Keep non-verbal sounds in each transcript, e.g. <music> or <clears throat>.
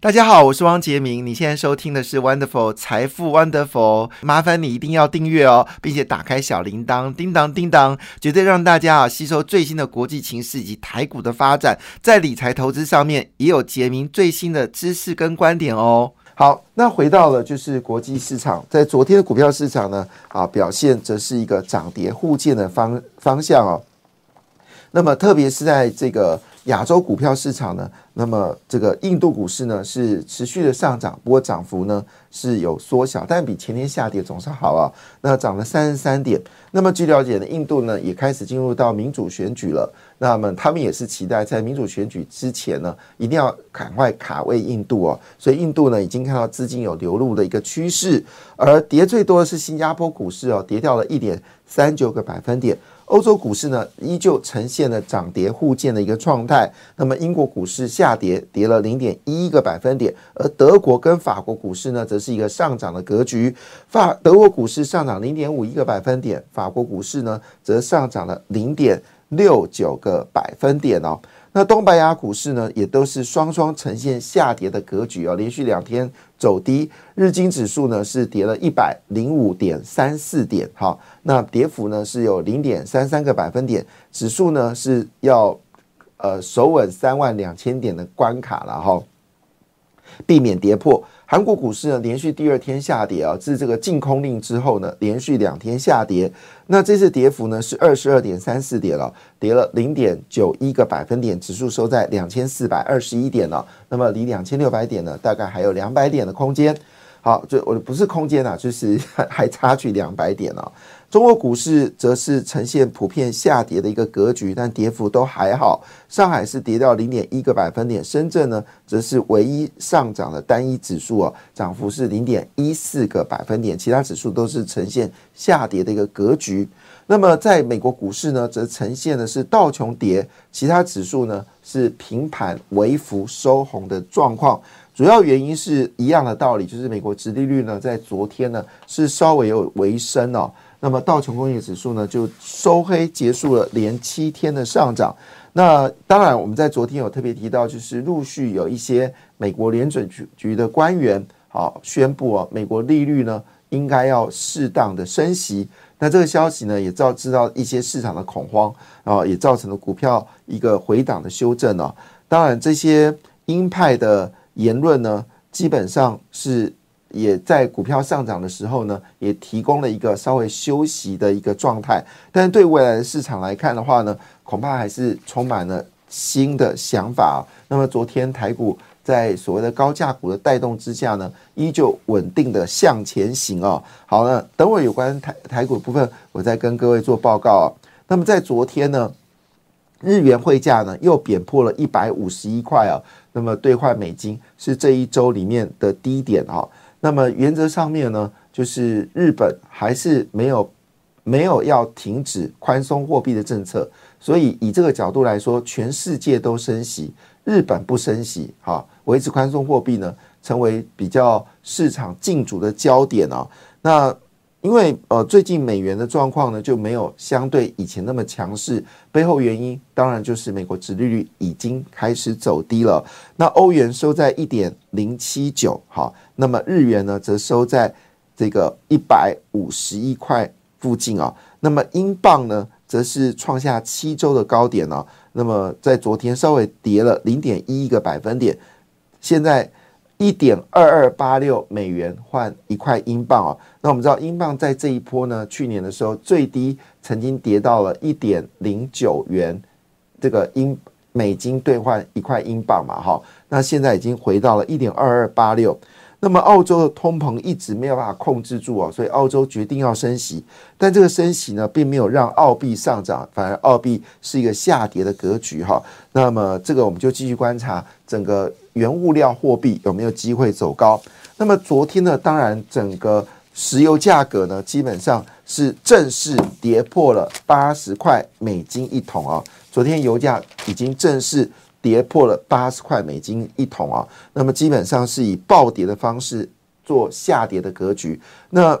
大家好，我是汪杰明。你现在收听的是 Wonderful 财富 Wonderful，麻烦你一定要订阅哦，并且打开小铃铛，叮当叮当，绝对让大家啊吸收最新的国际情势以及台股的发展，在理财投资上面也有杰明最新的知识跟观点哦。好，那回到了就是国际市场，在昨天的股票市场呢，啊表现则是一个涨跌互见的方方向哦。那么特别是在这个。亚洲股票市场呢，那么这个印度股市呢是持续的上涨，不过涨幅呢是有缩小，但比前天下跌总是好啊。那涨了三十三点。那么据了解呢，印度呢也开始进入到民主选举了。那么他们也是期待在民主选举之前呢，一定要赶快卡位印度哦。所以印度呢已经看到资金有流入的一个趋势，而跌最多的是新加坡股市哦，跌掉了一点三九个百分点。欧洲股市呢，依旧呈现了涨跌互见的一个状态。那么英国股市下跌，跌了零点一一个百分点，而德国跟法国股市呢，则是一个上涨的格局。法德国股市上涨零点五一个百分点，法国股市呢，则上涨了零点六九个百分点哦。那东北亚股市呢，也都是双双呈现下跌的格局啊，连续两天走低。日经指数呢是跌了一百零五点三四点，哈，那跌幅呢是有零点三三个百分点，指数呢是要呃守稳三万两千点的关卡了哈，避免跌破。韩国股市呢，连续第二天下跌啊，自这个禁空令之后呢，连续两天下跌。那这次跌幅呢是二十二点三四点了，跌了零点九一个百分点，指数收在两千四百二十一点了。那么离两千六百点呢，大概还有两百点的空间。好，就我不是空间啊，就是 <laughs> 还差距两百点啊。中国股市则是呈现普遍下跌的一个格局，但跌幅都还好。上海是跌掉零点一个百分点，深圳呢则是唯一上涨的单一指数哦，涨幅是零点一四个百分点，其他指数都是呈现下跌的一个格局。那么在美国股市呢，则呈现的是道琼跌，其他指数呢是平盘微幅收红的状况。主要原因是一样的道理，就是美国殖利率呢在昨天呢是稍微有微升哦。那么道琼工业指数呢，就收黑结束了连七天的上涨。那当然，我们在昨天有特别提到，就是陆续有一些美国联准局局的官员好宣布啊，美国利率呢应该要适当的升息。那这个消息呢，也造制造一些市场的恐慌啊，也造成了股票一个回档的修正啊。当然，这些鹰派的言论呢，基本上是。也在股票上涨的时候呢，也提供了一个稍微休息的一个状态。但是对未来的市场来看的话呢，恐怕还是充满了新的想法。那么昨天台股在所谓的高价股的带动之下呢，依旧稳定的向前行哦。好了，等会有关台台股部分，我再跟各位做报告啊。那么在昨天呢，日元汇价呢又贬破了一百五十一块啊。那么兑换美金是这一周里面的低点啊。那么原则上面呢，就是日本还是没有没有要停止宽松货币的政策，所以以这个角度来说，全世界都升息，日本不升息，哈，维持宽松货币呢，成为比较市场竞逐的焦点啊。那因为呃最近美元的状况呢，就没有相对以前那么强势，背后原因当然就是美国殖利率已经开始走低了。那欧元收在一点零七九，哈。那么日元呢，则收在这个一百五十一块附近啊。那么英镑呢，则是创下七周的高点呢。那么在昨天稍微跌了零点一一个百分点，现在一点二二八六美元换一块英镑哦。那我们知道英镑在这一波呢，去年的时候最低曾经跌到了一点零九元，这个英美金兑换一块英镑嘛，哈。那现在已经回到了一点二二八六。那么澳洲的通膨一直没有办法控制住哦，所以澳洲决定要升息，但这个升息呢，并没有让澳币上涨，反而澳币是一个下跌的格局哈。那么这个我们就继续观察整个原物料货币有没有机会走高。那么昨天呢，当然整个石油价格呢，基本上是正式跌破了八十块美金一桶啊。昨天油价已经正式。跌破了八十块美金一桶啊，那么基本上是以暴跌的方式做下跌的格局。那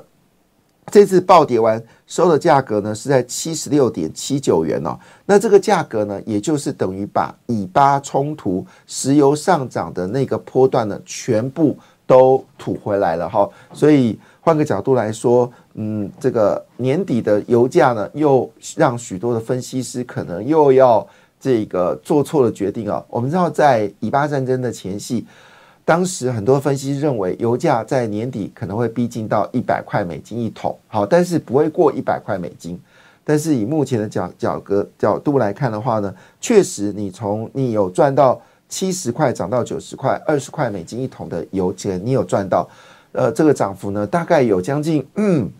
这次暴跌完收的价格呢是在七十六点七九元哦，那这个价格呢，也就是等于把以巴冲突石油上涨的那个波段呢，全部都吐回来了哈。所以换个角度来说，嗯，这个年底的油价呢，又让许多的分析师可能又要这个做错了决定啊。我们知道，在以巴战争的前夕。当时很多分析认为，油价在年底可能会逼近到一百块美金一桶，好，但是不会过一百块美金。但是以目前的角角格角度来看的话呢，确实你从你有赚到七十块涨到九十块，二十块美金一桶的油钱，你有赚到，呃，这个涨幅呢，大概有将近嗯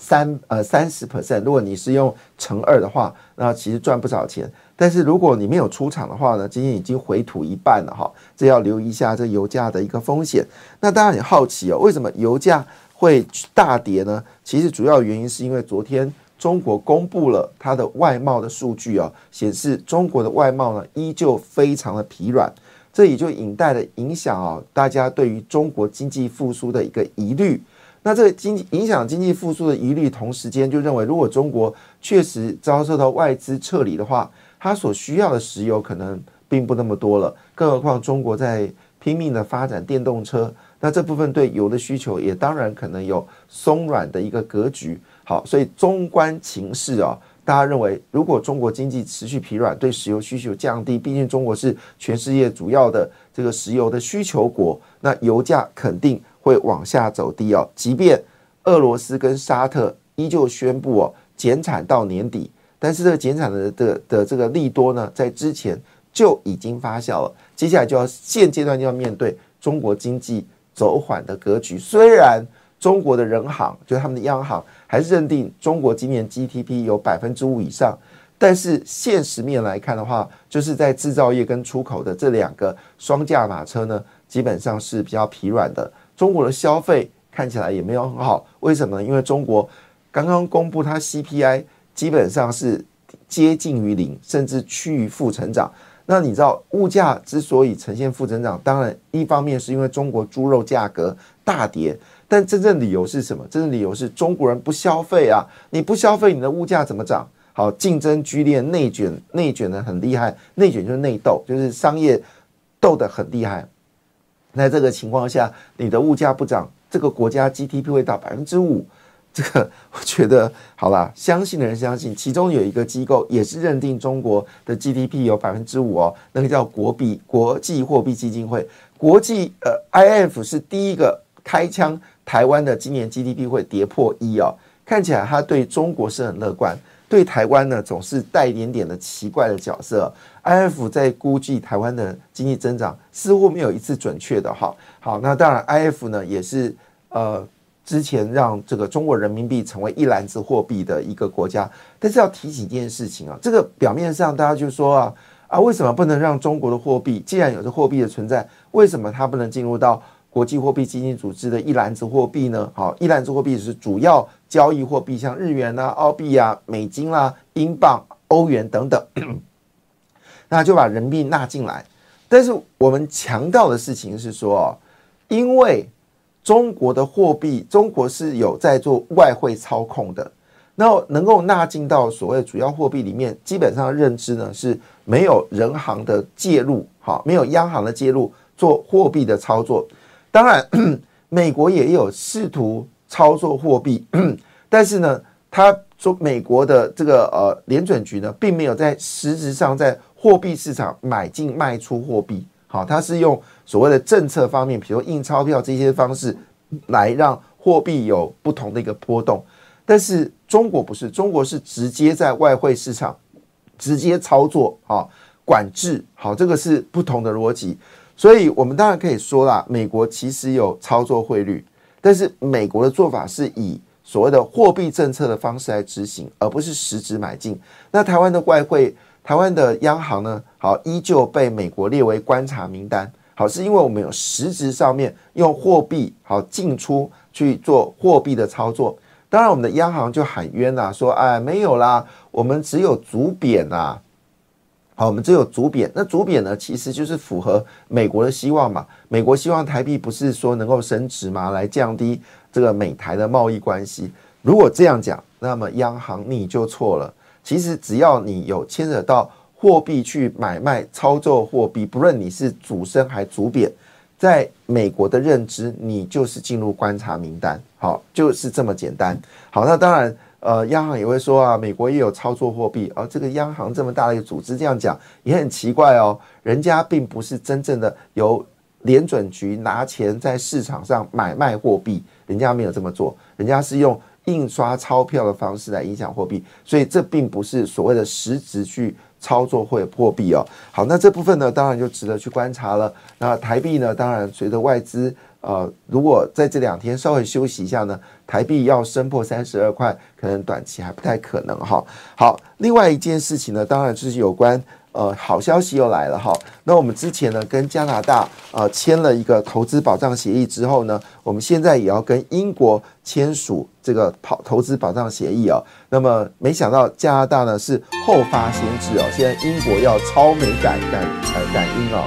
三呃三十 percent。如果你是用乘二的话，那其实赚不少钱。但是如果你没有出场的话呢，今天已经回吐一半了哈，这要留意一下这油价的一个风险。那当然很好奇哦，为什么油价会大跌呢？其实主要原因是因为昨天中国公布了它的外贸的数据啊，显示中国的外贸呢依旧非常的疲软，这也就引带了影响啊，大家对于中国经济复苏的一个疑虑。那这个经济影响经济复苏的疑虑，同时间就认为，如果中国确实遭受到外资撤离的话，它所需要的石油可能并不那么多了，更何况中国在拼命的发展电动车，那这部分对油的需求也当然可能有松软的一个格局。好，所以中观情势啊，大家认为如果中国经济持续疲软，对石油需求降低，毕竟中国是全世界主要的这个石油的需求国，那油价肯定会往下走低哦。即便俄罗斯跟沙特依旧宣布哦减产到年底。但是这个减产的的的这个利多呢，在之前就已经发酵了。接下来就要现阶段就要面对中国经济走缓的格局。虽然中国的人行就他们的央行还是认定中国今年 GDP 有百分之五以上，但是现实面来看的话，就是在制造业跟出口的这两个双驾马车呢，基本上是比较疲软的。中国的消费看起来也没有很好，为什么呢？因为中国刚刚公布它 CPI。基本上是接近于零，甚至趋于负成长。那你知道物价之所以呈现负增长，当然一方面是因为中国猪肉价格大跌，但真正理由是什么？真正理由是中国人不消费啊！你不消费，你的物价怎么涨？好，竞争剧烈，内卷，内卷的很厉害，内卷就是内斗，就是商业斗得很厉害。在这个情况下，你的物价不涨，这个国家 GDP 会到百分之五。这个我觉得好了，相信的人相信，其中有一个机构也是认定中国的 GDP 有百分之五哦，那个叫国币国际货币基金会，国际呃 IF 是第一个开枪，台湾的今年 GDP 会跌破一哦，看起来他对中国是很乐观，对台湾呢总是带一点点的奇怪的角色，IF 在估计台湾的经济增长似乎没有一次准确的哈，好，那当然 IF 呢也是呃。之前让这个中国人民币成为一篮子货币的一个国家，但是要提醒一件事情啊，这个表面上大家就说啊啊，为什么不能让中国的货币，既然有这货币的存在，为什么它不能进入到国际货币基金组织的一篮子货币呢？好，一篮子货币是主要交易货币，像日元啊、澳币啊、美金啦、英镑、欧元等等，那就把人民币纳进来。但是我们强调的事情是说，因为。中国的货币，中国是有在做外汇操控的。那能够纳进到所谓主要货币里面，基本上认知呢是没有人行的介入，好，没有央行的介入做货币的操作。当然，<clears throat> 美国也有试图操作货币，<clears throat> 但是呢，他说美国的这个呃联准局呢，并没有在实质上在货币市场买进卖出货币。好，它是用所谓的政策方面，比如印钞票这些方式，来让货币有不同的一个波动。但是中国不是，中国是直接在外汇市场直接操作啊，管制。好，这个是不同的逻辑。所以我们当然可以说啦，美国其实有操作汇率，但是美国的做法是以所谓的货币政策的方式来执行，而不是实质买进。那台湾的外汇。台湾的央行呢，好，依旧被美国列为观察名单。好，是因为我们有实质上面用货币好进出去做货币的操作。当然，我们的央行就喊冤呐，说哎，没有啦，我们只有主贬呐。好，我们只有主贬，那主贬呢，其实就是符合美国的希望嘛。美国希望台币不是说能够升值嘛，来降低这个美台的贸易关系。如果这样讲，那么央行你就错了。其实只要你有牵扯到货币去买卖、操作货币，不论你是主升还主贬，在美国的认知，你就是进入观察名单。好，就是这么简单。好，那当然。呃，央行也会说啊，美国也有操作货币，而这个央行这么大的一个组织这样讲也很奇怪哦。人家并不是真正的由联准局拿钱在市场上买卖货币，人家没有这么做，人家是用印刷钞票的方式来影响货币，所以这并不是所谓的实质去操作货货币哦。好，那这部分呢，当然就值得去观察了。那台币呢，当然随着外资。呃，如果在这两天稍微休息一下呢，台币要升破三十二块，可能短期还不太可能哈。好，另外一件事情呢，当然就是有关呃好消息又来了哈。那我们之前呢跟加拿大呃签了一个投资保障协议之后呢，我们现在也要跟英国签署这个跑投资保障协议哦。那么没想到加拿大呢是后发先至哦，现在英国要超美感感呃感应哦。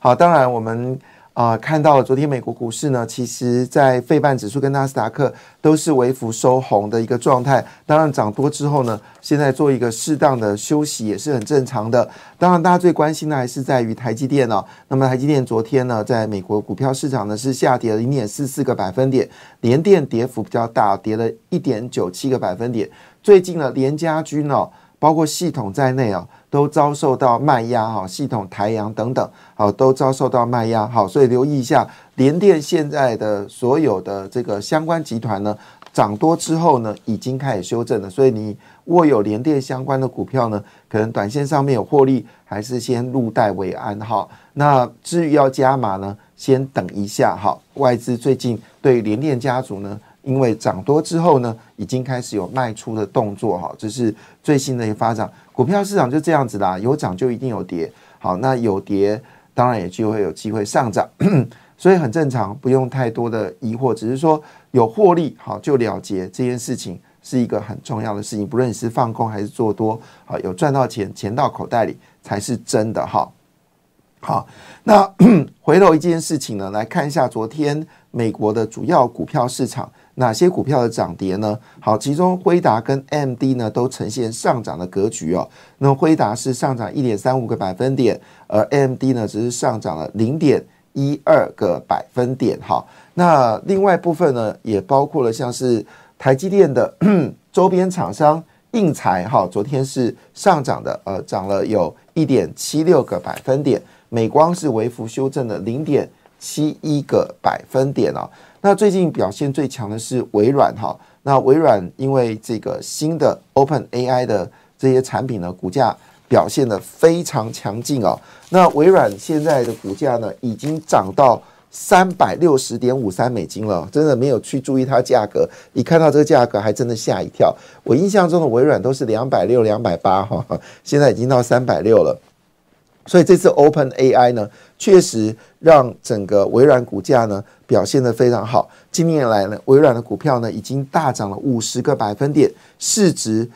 好，当然我们。啊，看到了昨天美国股市呢，其实在费半指数跟纳斯达克都是微幅收红的一个状态。当然涨多之后呢，现在做一个适当的休息也是很正常的。当然，大家最关心的还是在于台积电哦。那么台积电昨天呢，在美国股票市场呢是下跌了零点四四个百分点，连电跌幅比较大，跌了一点九七个百分点。最近呢，连家军哦，包括系统在内啊。都遭受到卖压哈，系统台阳等等，好，都遭受到卖压，好，所以留意一下联电现在的所有的这个相关集团呢，涨多之后呢，已经开始修正了，所以你握有联电相关的股票呢，可能短线上面有获利，还是先入袋为安哈。那至于要加码呢，先等一下哈。外资最近对联电家族呢。因为涨多之后呢，已经开始有卖出的动作哈，这是最新的一个发展。股票市场就这样子啦，有涨就一定有跌。好，那有跌当然也就会有机会上涨，<coughs> 所以很正常，不用太多的疑惑。只是说有获利好就了结这件事情是一个很重要的事情，不论你是放空还是做多，好有赚到钱钱到口袋里才是真的哈。好，那 <coughs> 回头一件事情呢，来看一下昨天美国的主要股票市场。哪些股票的涨跌呢？好，其中辉达跟 MD 呢都呈现上涨的格局哦。那么辉达是上涨一点三五个百分点，而 MD 呢只是上涨了零点一二个百分点。好，那另外部分呢也包括了像是台积电的 <clears throat> 周边厂商应材哈，昨天是上涨的，呃，涨了有一点七六个百分点。美光是微幅修正的零点七一个百分点哦。那最近表现最强的是微软哈，那微软因为这个新的 Open AI 的这些产品呢，股价表现的非常强劲哦。那微软现在的股价呢，已经涨到三百六十点五三美金了，真的没有去注意它价格，一看到这个价格还真的吓一跳。我印象中的微软都是两百六、两百八哈，现在已经到三百六了。所以这次 Open AI 呢，确实让整个微软股价呢表现得非常好。今年来呢，微软的股票呢已经大涨了五十个百分点，市值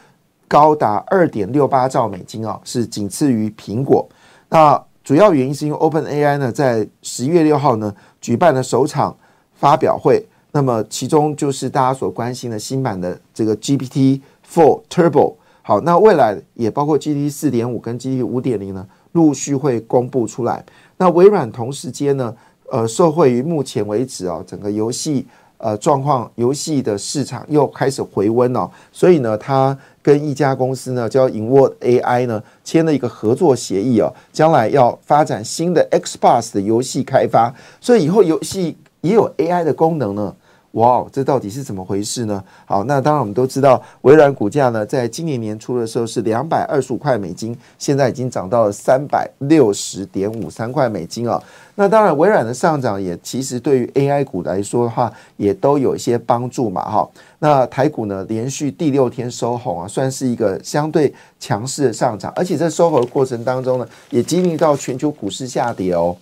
高达二点六八兆美金啊，是仅次于苹果。那主要原因是因为 Open AI 呢在十月六号呢举办了首场发表会，那么其中就是大家所关心的新版的这个 GPT Four Turbo。好，那未来也包括 GPT 四点五跟 GPT 五点零呢。陆续会公布出来。那微软同时间呢，呃，受惠于目前为止啊，整个游戏呃状况，游戏的市场又开始回温哦，所以呢，它跟一家公司呢叫 Inward AI 呢签了一个合作协议哦，将来要发展新的 Xbox 的游戏开发，所以以后游戏也有 AI 的功能呢。哇，这到底是怎么回事呢？好，那当然我们都知道，微软股价呢，在今年年初的时候是两百二十五块美金，现在已经涨到了三百六十点五三块美金啊。那当然，微软的上涨也其实对于 AI 股来说的话，也都有一些帮助嘛。哈，那台股呢，连续第六天收红啊，算是一个相对强势的上涨，而且在收红的过程当中呢，也经历到全球股市下跌哦。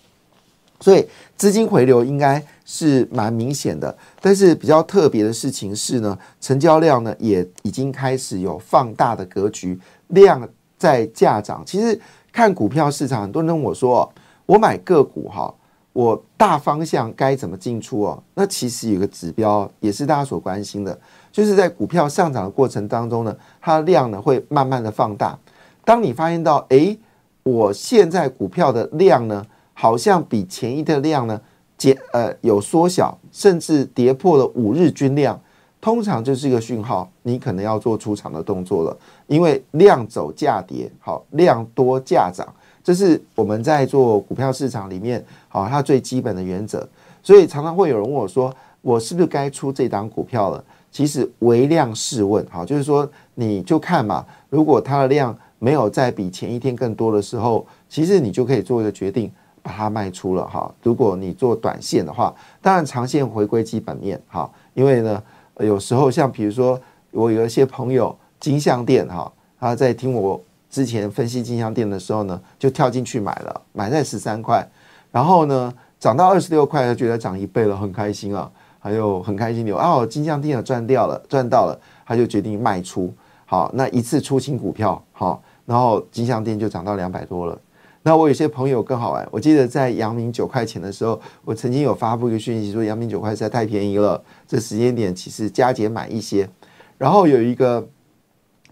所以资金回流应该是蛮明显的，但是比较特别的事情是呢，成交量呢也已经开始有放大的格局，量在价涨。其实看股票市场，很多人问我说，我买个股哈，我大方向该怎么进出哦？那其实有个指标也是大家所关心的，就是在股票上涨的过程当中呢，它的量呢会慢慢的放大。当你发现到，诶，我现在股票的量呢，好像比前一的量呢减呃有缩小，甚至跌破了五日均量。通常就是一个讯号，你可能要做出场的动作了，因为量走价跌，好量多价涨，这是我们在做股票市场里面好它最基本的原则。所以常常会有人问我说，我是不是该出这档股票了？其实唯量试问，好，就是说你就看嘛，如果它的量没有再比前一天更多的时候，其实你就可以做一个决定，把它卖出了哈。如果你做短线的话，当然长线回归基本面哈，因为呢。有时候像比如说，我有一些朋友金项店哈，他在听我之前分析金项店的时候呢，就跳进去买了，买在十三块，然后呢涨到二十六块，他觉得涨一倍了，很开心啊，还有很开心有哦，金项店也赚掉了，赚到了，他就决定卖出，好，那一次出清股票，好，然后金项店就涨到两百多了。那我有些朋友更好玩，我记得在阳明九块钱的时候，我曾经有发布一个讯息说，阳明九块实在太便宜了，这时间点其实加减买一些。然后有一个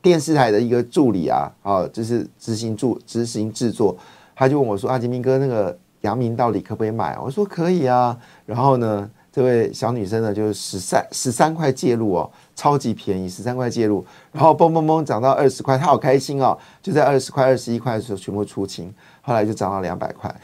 电视台的一个助理啊，啊，就是执行助执行制作，他就问我说：“啊，金明哥，那个阳明到底可不可以买？”我说：“可以啊。”然后呢，这位小女生呢，就是十三十三块介入哦。超级便宜，十三块介入，然后嘣嘣嘣涨到二十块，他好开心哦！就在二十块、二十一块的时候全部出清，后来就涨到两百块。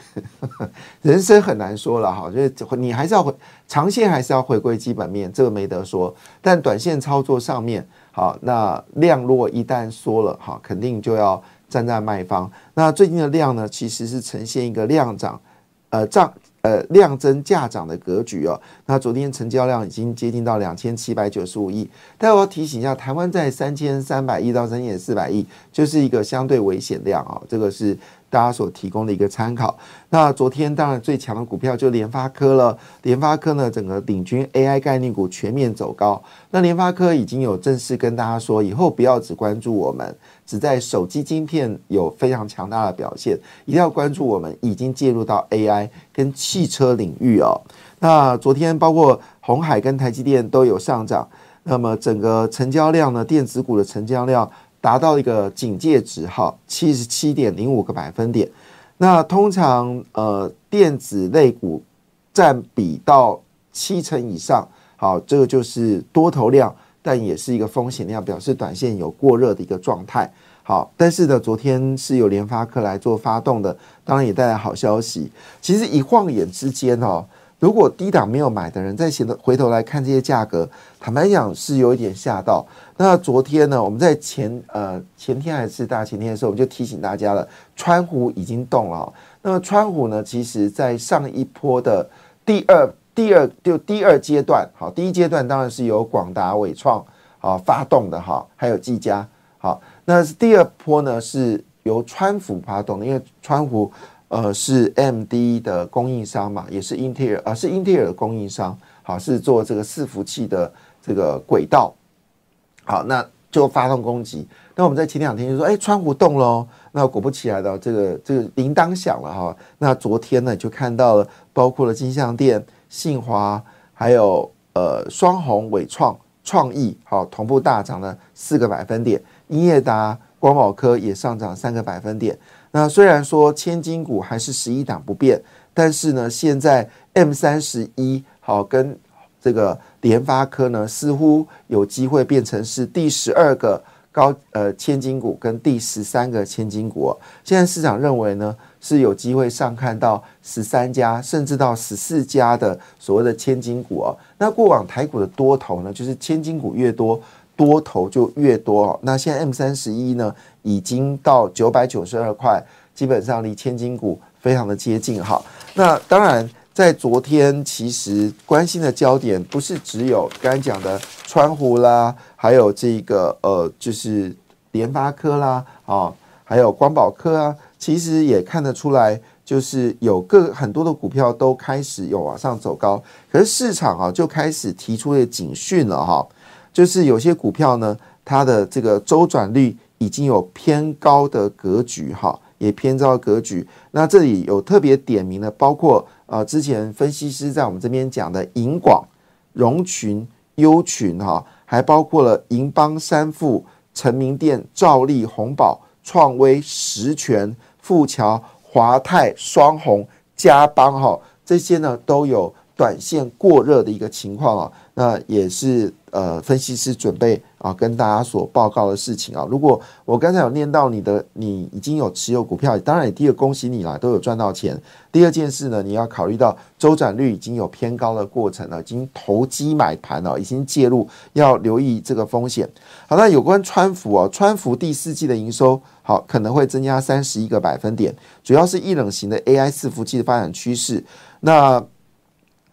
<laughs> 人生很难说了哈，就是你还是要回长线，还是要回归基本面，这个没得说。但短线操作上面，好，那量如果一旦缩了，哈，肯定就要站在卖方。那最近的量呢，其实是呈现一个量涨，呃涨。呃，量增价涨的格局哦。那昨天成交量已经接近到两千七百九十五亿，但我要提醒一下，台湾在三千三百亿到三千四百亿，就是一个相对危险量啊，这个是。大家所提供的一个参考。那昨天当然最强的股票就联发科了。联发科呢，整个领军 AI 概念股全面走高。那联发科已经有正式跟大家说，以后不要只关注我们，只在手机晶片有非常强大的表现，一定要关注我们已经介入到 AI 跟汽车领域哦。那昨天包括红海跟台积电都有上涨。那么整个成交量呢，电子股的成交量。达到一个警戒值哈，七十七点零五个百分点。那通常呃电子类股占比到七成以上，好，这个就是多头量，但也是一个风险量，表示短线有过热的一个状态。好，但是呢，昨天是由联发科来做发动的，当然也带来好消息。其实一晃眼之间哦。如果低档没有买的人，在前头回头来看这些价格，坦白讲是有一点吓到。那昨天呢，我们在前呃前天还是大前天的时候，我们就提醒大家了，川湖已经动了。那么川湖呢，其实在上一波的第二第二就第二阶段，好，第一阶段当然是由广达、伟创啊发动的哈，还有技嘉，好，那是第二波呢是由川湖发动的，因为川湖。呃，是 M D 的供应商嘛，也是英特尔啊，是英特尔的供应商，好，是做这个伺服器的这个轨道，好，那就发动攻击。那我们在前两天就说，哎，川湖动喽，那果不其然的，这个这个铃铛响了哈。那昨天呢，就看到了，包括了金像店、信华，还有呃双红、伟创、创意，好，同步大涨了四个百分点，英业达、光宝科也上涨三个百分点。那虽然说千金股还是十一档不变，但是呢，现在 M 三十一好跟这个联发科呢，似乎有机会变成是第十二个高呃千金股跟第十三个千金股。现在市场认为呢，是有机会上看到十三家甚至到十四家的所谓的千金股哦。那过往台股的多头呢，就是千金股越多。多头就越多哦。那现在 M 三十一呢，已经到九百九十二块，基本上离千金股非常的接近哈。那当然，在昨天其实关心的焦点不是只有刚才讲的川湖啦，还有这个呃，就是联发科啦，啊，还有光宝科啊，其实也看得出来，就是有各很多的股票都开始有往上走高，可是市场啊就开始提出了警讯了哈。就是有些股票呢，它的这个周转率已经有偏高的格局哈，也偏招格局。那这里有特别点名的，包括呃之前分析师在我们这边讲的银广、融群、优群哈，还包括了银邦、三富、成名店、兆利、红宝、创威、实权、富桥、华泰、双红、嘉邦哈，这些呢都有短线过热的一个情况啊。那也是呃，分析师准备啊，跟大家所报告的事情啊。如果我刚才有念到你的，你已经有持有股票，当然，第一个恭喜你啦，都有赚到钱。第二件事呢，你要考虑到周转率已经有偏高的过程了，已经投机买盘了，已经介入，要留意这个风险。好，那有关川服哦，川服第四季的营收好可能会增加三十一个百分点，主要是一冷型的 AI 伺服器的发展趋势。那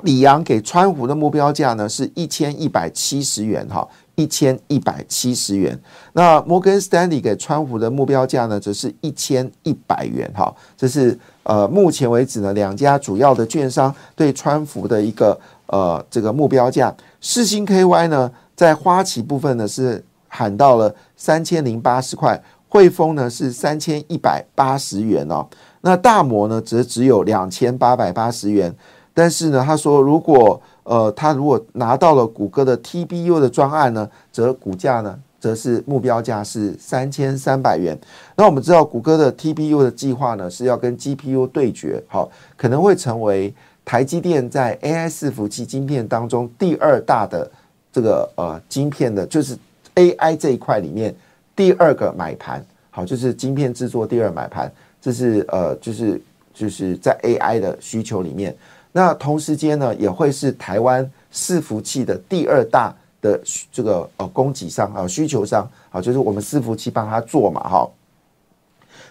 李阳给川湖的目标价呢是一千一百七十元哈，一千一百七十元。那摩根斯丹利给川湖的目标价呢则是一千一百元哈。这是呃目前为止呢两家主要的券商对川湖的一个呃这个目标价。世星 KY 呢在花旗部分呢是喊到了三千零八十块，汇丰呢是三千一百八十元哦。那大摩呢则只有两千八百八十元。但是呢，他说，如果呃，他如果拿到了谷歌的 TBU 的专案呢，则股价呢，则是目标价是三千三百元。那我们知道，谷歌的 TBU 的计划呢，是要跟 GPU 对决，好，可能会成为台积电在 AI 伺服器晶片当中第二大的这个呃晶片的，就是 AI 这一块里面第二个买盘，好，就是晶片制作第二买盘，这是呃，就是就是在 AI 的需求里面。那同时间呢，也会是台湾伺服器的第二大的这个呃供给商啊需求商啊，就是我们伺服器帮他做嘛哈。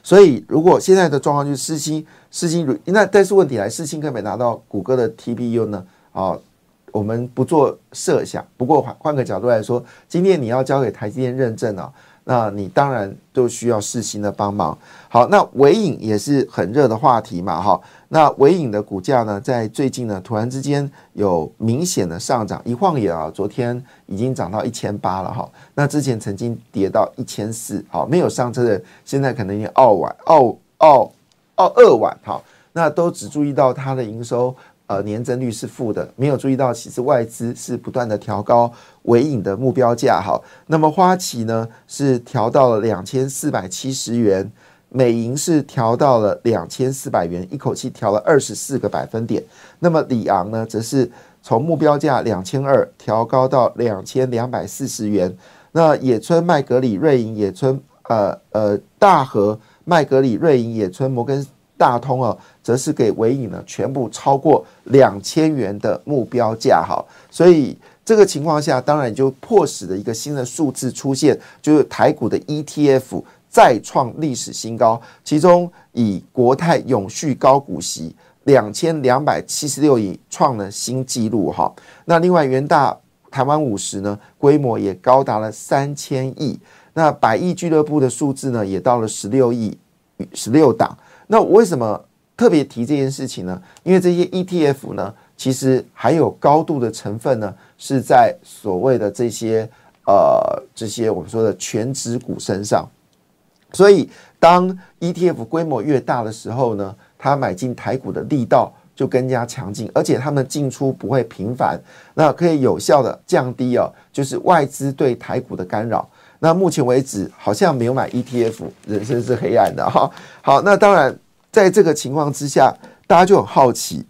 所以如果现在的状况就是四星四星，那但是问题来，四星可不可以拿到谷歌的 T P U 呢？啊，我们不做设想。不过换换个角度来说，今天你要交给台积电认证啊。那你当然都需要世新的帮忙。好，那尾影也是很热的话题嘛，哈。那尾影的股价呢，在最近呢，突然之间有明显的上涨，一晃眼啊，昨天已经涨到一千八了，哈。那之前曾经跌到一千四，好，没有上车的，现在可能已经二晚、二、二、二二晚，哈。那都只注意到它的营收。呃，年增率是负的，没有注意到，其实外资是不断的调高尾影的目标价。哈，那么花旗呢是调到了两千四百七十元，美银是调到了两千四百元，一口气调了二十四个百分点。那么里昂呢，则是从目标价两千二调高到两千两百四十元。那野村麦格里瑞银野村呃呃大和麦格里瑞银野村摩根。大通啊，则是给尾影呢全部超过两千元的目标价哈，所以这个情况下，当然就迫使的一个新的数字出现，就是台股的 ETF 再创历史新高，其中以国泰永续高股息两千两百七十六亿创了新纪录哈，那另外元大台湾五十呢规模也高达了三千亿，那百亿俱乐部的数字呢也到了十六亿十六档。那我为什么特别提这件事情呢？因为这些 ETF 呢，其实还有高度的成分呢，是在所谓的这些呃这些我们说的全指股身上。所以，当 ETF 规模越大的时候呢，它买进台股的力道就更加强劲，而且他们进出不会频繁，那可以有效的降低啊，就是外资对台股的干扰。那目前为止好像没有买 ETF，人生是黑暗的哈。好，那当然在这个情况之下，大家就很好奇，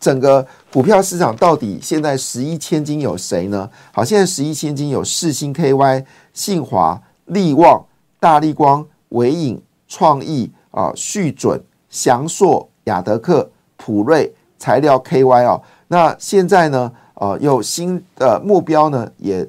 整个股票市场到底现在十一千金有谁呢？好，现在十一千金有世星 KY、信华、利旺、大力光、伟影、创意啊、旭准、祥硕、雅德克、普瑞、材料 KY 啊。那现在呢，呃，有新的目标呢，也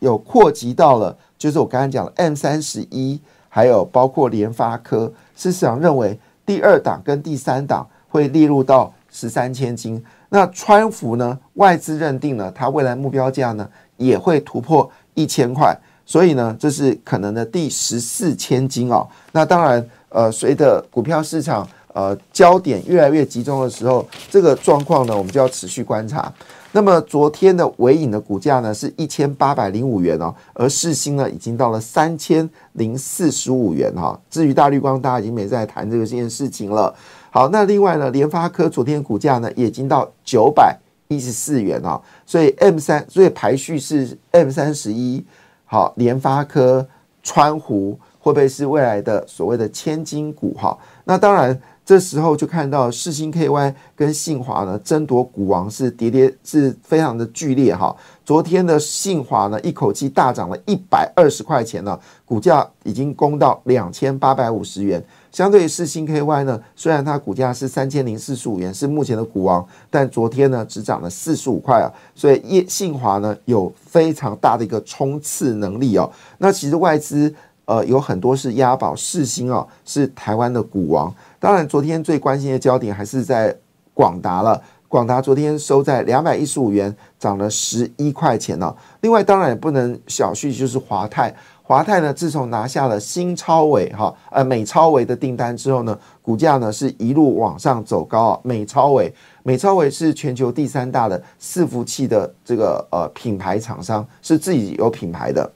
有扩及到了。就是我刚才讲的 M 三十一，还有包括联发科，市场认为第二档跟第三档会列入到十三千金。那川福呢，外资认定了它未来目标价呢也会突破一千块，所以呢，这是可能的第十四千金哦。那当然，呃，随着股票市场呃焦点越来越集中的时候，这个状况呢，我们就要持续观察。那么昨天的尾影的股价呢是一千八百零五元哦，而世星呢已经到了三千零四十五元哈。至于大绿光，大家已经没在谈这个这件事情了。好，那另外呢，联发科昨天股价呢也已经到九百一十四元哦，所以 M 三，所以排序是 M 三十一，好，联发科、川湖会不会是未来的所谓的千金股哈？那当然。这时候就看到世星 KY 跟信华呢争夺股王是跌跌是非常的剧烈哈。昨天的信华呢一口气大涨了一百二十块钱呢，股价已经攻到两千八百五十元。相对于世星 KY 呢，虽然它股价是三千零四十五元，是目前的股王，但昨天呢只涨了四十五块啊。所以业信华呢有非常大的一个冲刺能力哦。那其实外资呃有很多是押宝世星哦，是台湾的股王。当然，昨天最关心的焦点还是在广达了。广达昨天收在两百一十五元，涨了十一块钱呢。另外，当然也不能小觑，就是华泰。华泰呢，自从拿下了新超伟哈呃美超伟的订单之后呢，股价呢是一路往上走高啊。美超伟，美超伟是全球第三大的伺服器的这个呃品牌厂商，是自己有品牌的。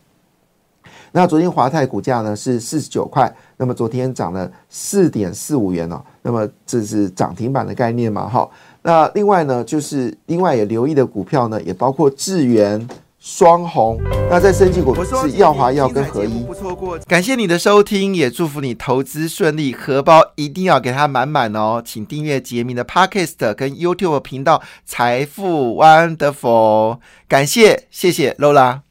那昨天华泰股价呢是四十九块，那么昨天涨了四点四五元哦，那么这是涨停板的概念嘛？哈，那另外呢，就是另外也留意的股票呢，也包括智源、双红。那在升级股是耀华药跟合一。不错过，感谢你的收听，也祝福你投资顺利，荷包一定要给它满满哦。请订阅杰明的 Podcast 跟 YouTube 频道财富 Wonderful，感谢谢谢 Lola。